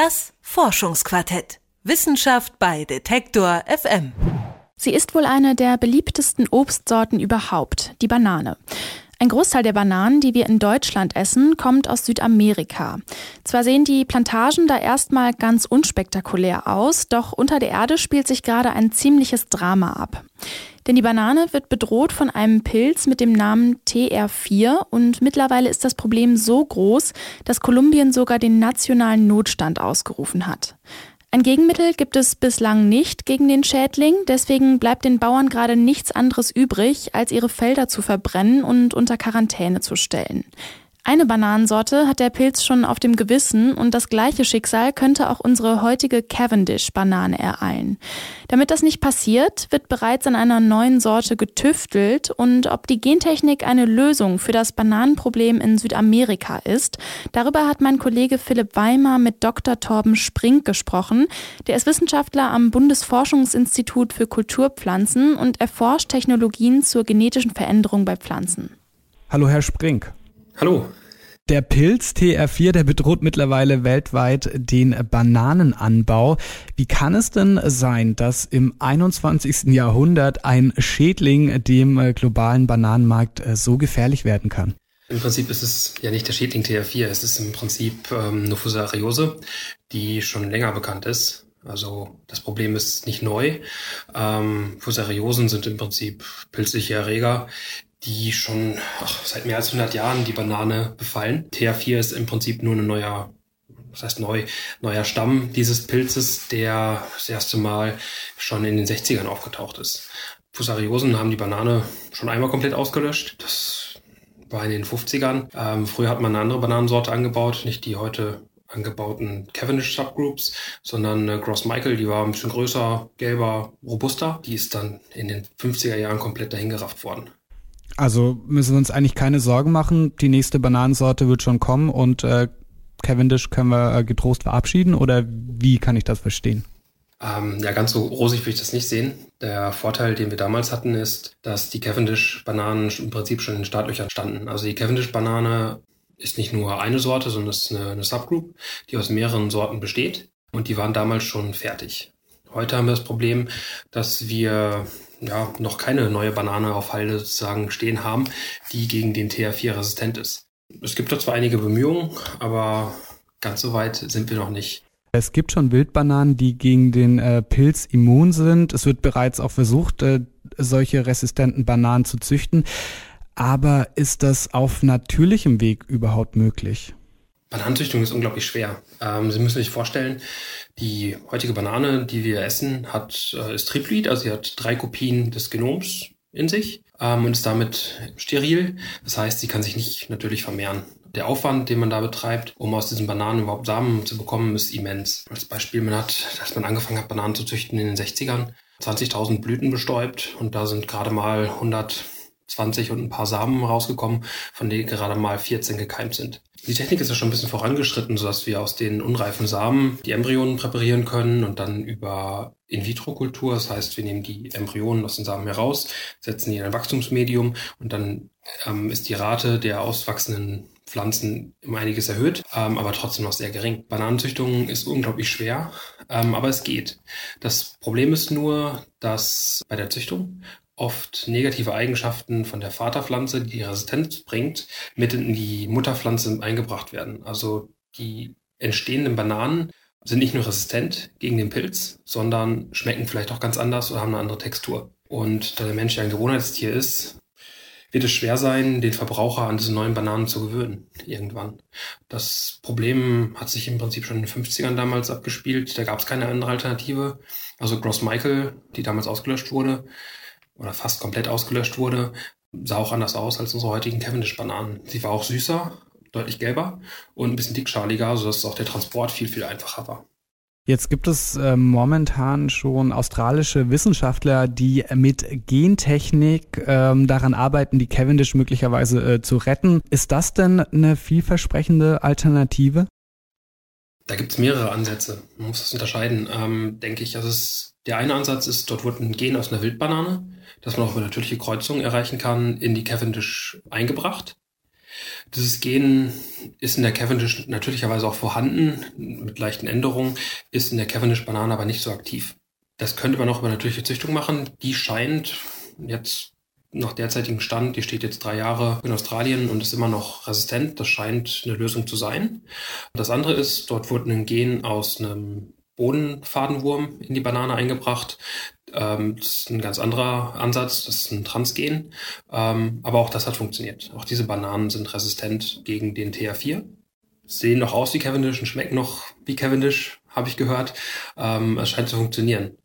Das Forschungsquartett. Wissenschaft bei Detektor FM. Sie ist wohl eine der beliebtesten Obstsorten überhaupt, die Banane. Ein Großteil der Bananen, die wir in Deutschland essen, kommt aus Südamerika. Zwar sehen die Plantagen da erstmal ganz unspektakulär aus, doch unter der Erde spielt sich gerade ein ziemliches Drama ab. Denn die Banane wird bedroht von einem Pilz mit dem Namen TR4 und mittlerweile ist das Problem so groß, dass Kolumbien sogar den nationalen Notstand ausgerufen hat. Ein Gegenmittel gibt es bislang nicht gegen den Schädling, deswegen bleibt den Bauern gerade nichts anderes übrig, als ihre Felder zu verbrennen und unter Quarantäne zu stellen. Eine Bananensorte hat der Pilz schon auf dem Gewissen und das gleiche Schicksal könnte auch unsere heutige Cavendish-Banane ereilen. Damit das nicht passiert, wird bereits an einer neuen Sorte getüftelt und ob die Gentechnik eine Lösung für das Bananenproblem in Südamerika ist, darüber hat mein Kollege Philipp Weimar mit Dr. Torben Sprink gesprochen. Der ist Wissenschaftler am Bundesforschungsinstitut für Kulturpflanzen und erforscht Technologien zur genetischen Veränderung bei Pflanzen. Hallo Herr Sprink. Hallo. Der Pilz TR4, der bedroht mittlerweile weltweit den Bananenanbau. Wie kann es denn sein, dass im 21. Jahrhundert ein Schädling dem äh, globalen Bananenmarkt äh, so gefährlich werden kann? Im Prinzip ist es ja nicht der Schädling TR4, es ist im Prinzip ähm, eine Fusariose, die schon länger bekannt ist. Also das Problem ist nicht neu. Ähm, Fusariosen sind im Prinzip pilzliche Erreger, die schon ach, seit mehr als 100 Jahren die Banane befallen. TH4 ist im Prinzip nur ein neuer, was heißt neu, neuer Stamm dieses Pilzes, der das erste Mal schon in den 60ern aufgetaucht ist. Fusariosen haben die Banane schon einmal komplett ausgelöscht. Das war in den 50ern. Ähm, früher hat man eine andere Bananensorte angebaut, nicht die heute angebauten Cavendish Subgroups, sondern äh, Gross Michael, die war ein bisschen größer, gelber, robuster. Die ist dann in den 50er Jahren komplett dahingerafft worden. Also müssen wir uns eigentlich keine Sorgen machen. Die nächste Bananensorte wird schon kommen und äh, Cavendish können wir äh, getrost verabschieden oder wie kann ich das verstehen? Ähm, ja, ganz so rosig will ich das nicht sehen. Der Vorteil, den wir damals hatten, ist, dass die Cavendish-Bananen im Prinzip schon in den Startlöchern standen. Also die Cavendish-Banane ist nicht nur eine Sorte, sondern es ist eine, eine Subgroup, die aus mehreren Sorten besteht und die waren damals schon fertig. Heute haben wir das Problem, dass wir ja, noch keine neue Banane auf Halde sozusagen stehen haben, die gegen den TH4 resistent ist. Es gibt da zwar einige Bemühungen, aber ganz so weit sind wir noch nicht. Es gibt schon Wildbananen, die gegen den äh, Pilz immun sind. Es wird bereits auch versucht, äh, solche resistenten Bananen zu züchten. Aber ist das auf natürlichem Weg überhaupt möglich? Bananenzüchtung ist unglaublich schwer. Ähm, Sie müssen sich vorstellen, die heutige Banane, die wir essen, hat, äh, ist Triploid, also sie hat drei Kopien des Genoms in sich ähm, und ist damit steril. Das heißt, sie kann sich nicht natürlich vermehren. Der Aufwand, den man da betreibt, um aus diesen Bananen überhaupt Samen zu bekommen, ist immens. Als Beispiel, man hat, als man angefangen hat, Bananen zu züchten in den 60ern, 20.000 Blüten bestäubt und da sind gerade mal 120 und ein paar Samen rausgekommen, von denen gerade mal 14 gekeimt sind. Die Technik ist ja schon ein bisschen vorangeschritten, sodass wir aus den unreifen Samen die Embryonen präparieren können und dann über In-vitro-Kultur, das heißt, wir nehmen die Embryonen aus den Samen heraus, setzen die in ein Wachstumsmedium und dann ähm, ist die Rate der auswachsenden Pflanzen um einiges erhöht, ähm, aber trotzdem noch sehr gering. Bananenzüchtung ist unglaublich schwer, ähm, aber es geht. Das Problem ist nur, dass bei der Züchtung oft negative Eigenschaften von der Vaterpflanze, die, Resistenz bringt, mit in die Mutterpflanze eingebracht werden. Also die entstehenden Bananen sind nicht nur resistent gegen den Pilz, sondern schmecken vielleicht auch ganz anders oder haben eine andere Textur. Und da der Mensch ja ein Gewohnheitstier ist, wird es schwer sein, den Verbraucher an diese neuen Bananen zu gewöhnen, irgendwann. Das Problem hat sich im Prinzip schon in den 50ern damals abgespielt. Da gab es keine andere Alternative. Also Gross Michael, die damals ausgelöscht wurde, oder fast komplett ausgelöscht wurde, sah auch anders aus als unsere heutigen Cavendish-Bananen. Sie war auch süßer, deutlich gelber und ein bisschen dickschaliger, sodass auch der Transport viel, viel einfacher war. Jetzt gibt es äh, momentan schon australische Wissenschaftler, die mit Gentechnik ähm, daran arbeiten, die Cavendish möglicherweise äh, zu retten. Ist das denn eine vielversprechende Alternative? Da gibt es mehrere Ansätze. Man muss das unterscheiden, ähm, denke ich. Also es, der eine Ansatz ist, dort wurde ein Gen aus einer Wildbanane, das man auch über natürliche Kreuzungen erreichen kann, in die Cavendish eingebracht. Dieses Gen ist in der Cavendish natürlicherweise auch vorhanden, mit leichten Änderungen, ist in der Cavendish-Banane aber nicht so aktiv. Das könnte man auch über natürliche Züchtung machen. Die scheint jetzt nach derzeitigem Stand, die steht jetzt drei Jahre in Australien und ist immer noch resistent. Das scheint eine Lösung zu sein. Das andere ist, dort wurde ein Gen aus einem Bodenfadenwurm in die Banane eingebracht. Ähm, das ist ein ganz anderer Ansatz, das ist ein Transgen. Ähm, aber auch das hat funktioniert. Auch diese Bananen sind resistent gegen den TH4. Sehen noch aus wie Cavendish und schmecken noch wie Cavendish, habe ich gehört. Ähm, es scheint zu funktionieren.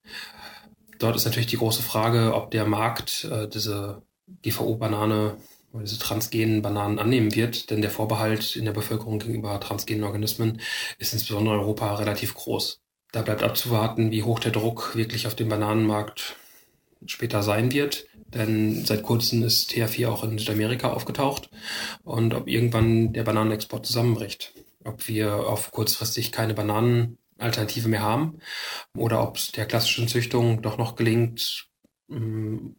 Dort ist natürlich die große Frage, ob der Markt äh, diese GVO-Banane oder diese transgenen Bananen annehmen wird, denn der Vorbehalt in der Bevölkerung gegenüber transgenen Organismen ist insbesondere in Europa relativ groß. Da bleibt abzuwarten, wie hoch der Druck wirklich auf dem Bananenmarkt später sein wird. Denn seit kurzem ist TH4 auch in Südamerika aufgetaucht und ob irgendwann der Bananenexport zusammenbricht. Ob wir auf kurzfristig keine Bananenalternative mehr haben oder ob es der klassischen Züchtung doch noch gelingt, mm,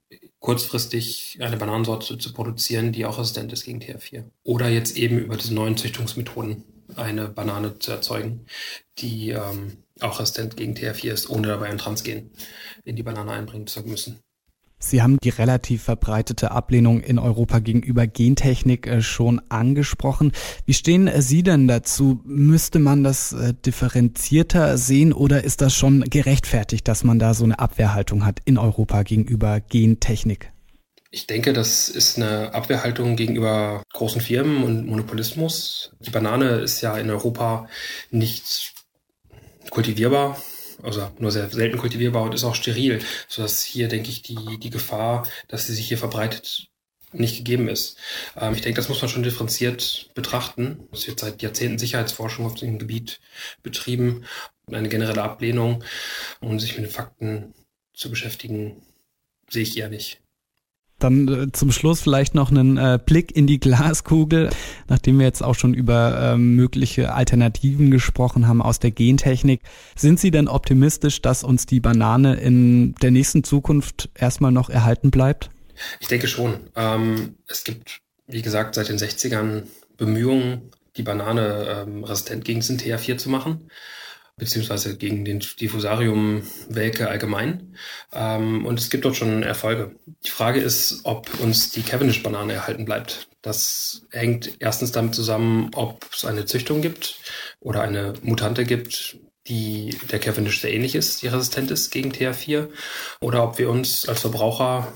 kurzfristig eine Bananensorte zu produzieren, die auch resistent ist gegen TH4. Oder jetzt eben über diese neuen Züchtungsmethoden eine Banane zu erzeugen, die ähm, auch resistent gegen TH4 ist, ohne dabei ein Transgen in die Banane einbringen zu müssen. Sie haben die relativ verbreitete Ablehnung in Europa gegenüber Gentechnik äh, schon angesprochen. Wie stehen Sie denn dazu? Müsste man das äh, differenzierter sehen oder ist das schon gerechtfertigt, dass man da so eine Abwehrhaltung hat in Europa gegenüber Gentechnik? Ich denke, das ist eine Abwehrhaltung gegenüber großen Firmen und Monopolismus. Die Banane ist ja in Europa nicht kultivierbar, also nur sehr selten kultivierbar und ist auch steril, sodass hier, denke ich, die, die Gefahr, dass sie sich hier verbreitet, nicht gegeben ist. Ähm, ich denke, das muss man schon differenziert betrachten. Es wird seit Jahrzehnten Sicherheitsforschung auf dem Gebiet betrieben. Eine generelle Ablehnung, um sich mit den Fakten zu beschäftigen, sehe ich eher nicht. Dann äh, zum Schluss vielleicht noch einen äh, Blick in die Glaskugel, nachdem wir jetzt auch schon über äh, mögliche Alternativen gesprochen haben aus der Gentechnik. Sind Sie denn optimistisch, dass uns die Banane in der nächsten Zukunft erstmal noch erhalten bleibt? Ich denke schon. Ähm, es gibt, wie gesagt, seit den 60ern Bemühungen, die Banane ähm, resistent gegen den TH4 zu machen beziehungsweise gegen den Diffusarium Welke allgemein. Ähm, und es gibt dort schon Erfolge. Die Frage ist, ob uns die Cavendish-Banane erhalten bleibt. Das hängt erstens damit zusammen, ob es eine Züchtung gibt oder eine Mutante gibt, die der Cavendish sehr ähnlich ist, die resistent ist gegen TH4, oder ob wir uns als Verbraucher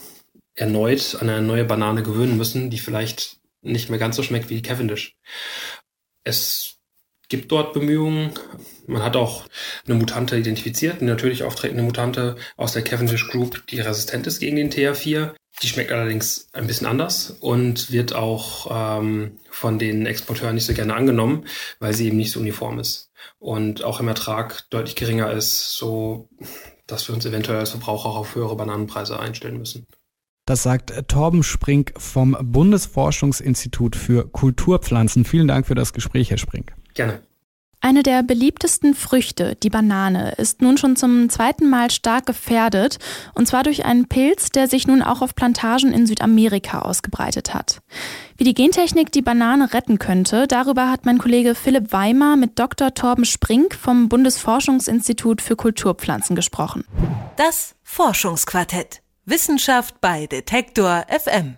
erneut an eine neue Banane gewöhnen müssen, die vielleicht nicht mehr ganz so schmeckt wie die Cavendish. Es gibt dort Bemühungen. Man hat auch eine Mutante identifiziert, eine natürlich auftretende Mutante aus der Cavendish Group, die resistent ist gegen den TH4. Die schmeckt allerdings ein bisschen anders und wird auch ähm, von den Exporteuren nicht so gerne angenommen, weil sie eben nicht so uniform ist und auch im Ertrag deutlich geringer ist, so dass wir uns eventuell als Verbraucher auf höhere Bananenpreise einstellen müssen. Das sagt Torben Sprink vom Bundesforschungsinstitut für Kulturpflanzen. Vielen Dank für das Gespräch, Herr Sprink. Gerne. Eine der beliebtesten Früchte, die Banane, ist nun schon zum zweiten Mal stark gefährdet, und zwar durch einen Pilz, der sich nun auch auf Plantagen in Südamerika ausgebreitet hat. Wie die Gentechnik die Banane retten könnte, darüber hat mein Kollege Philipp Weimer mit Dr. Torben Sprink vom Bundesforschungsinstitut für Kulturpflanzen gesprochen. Das Forschungsquartett. Wissenschaft bei Detektor FM.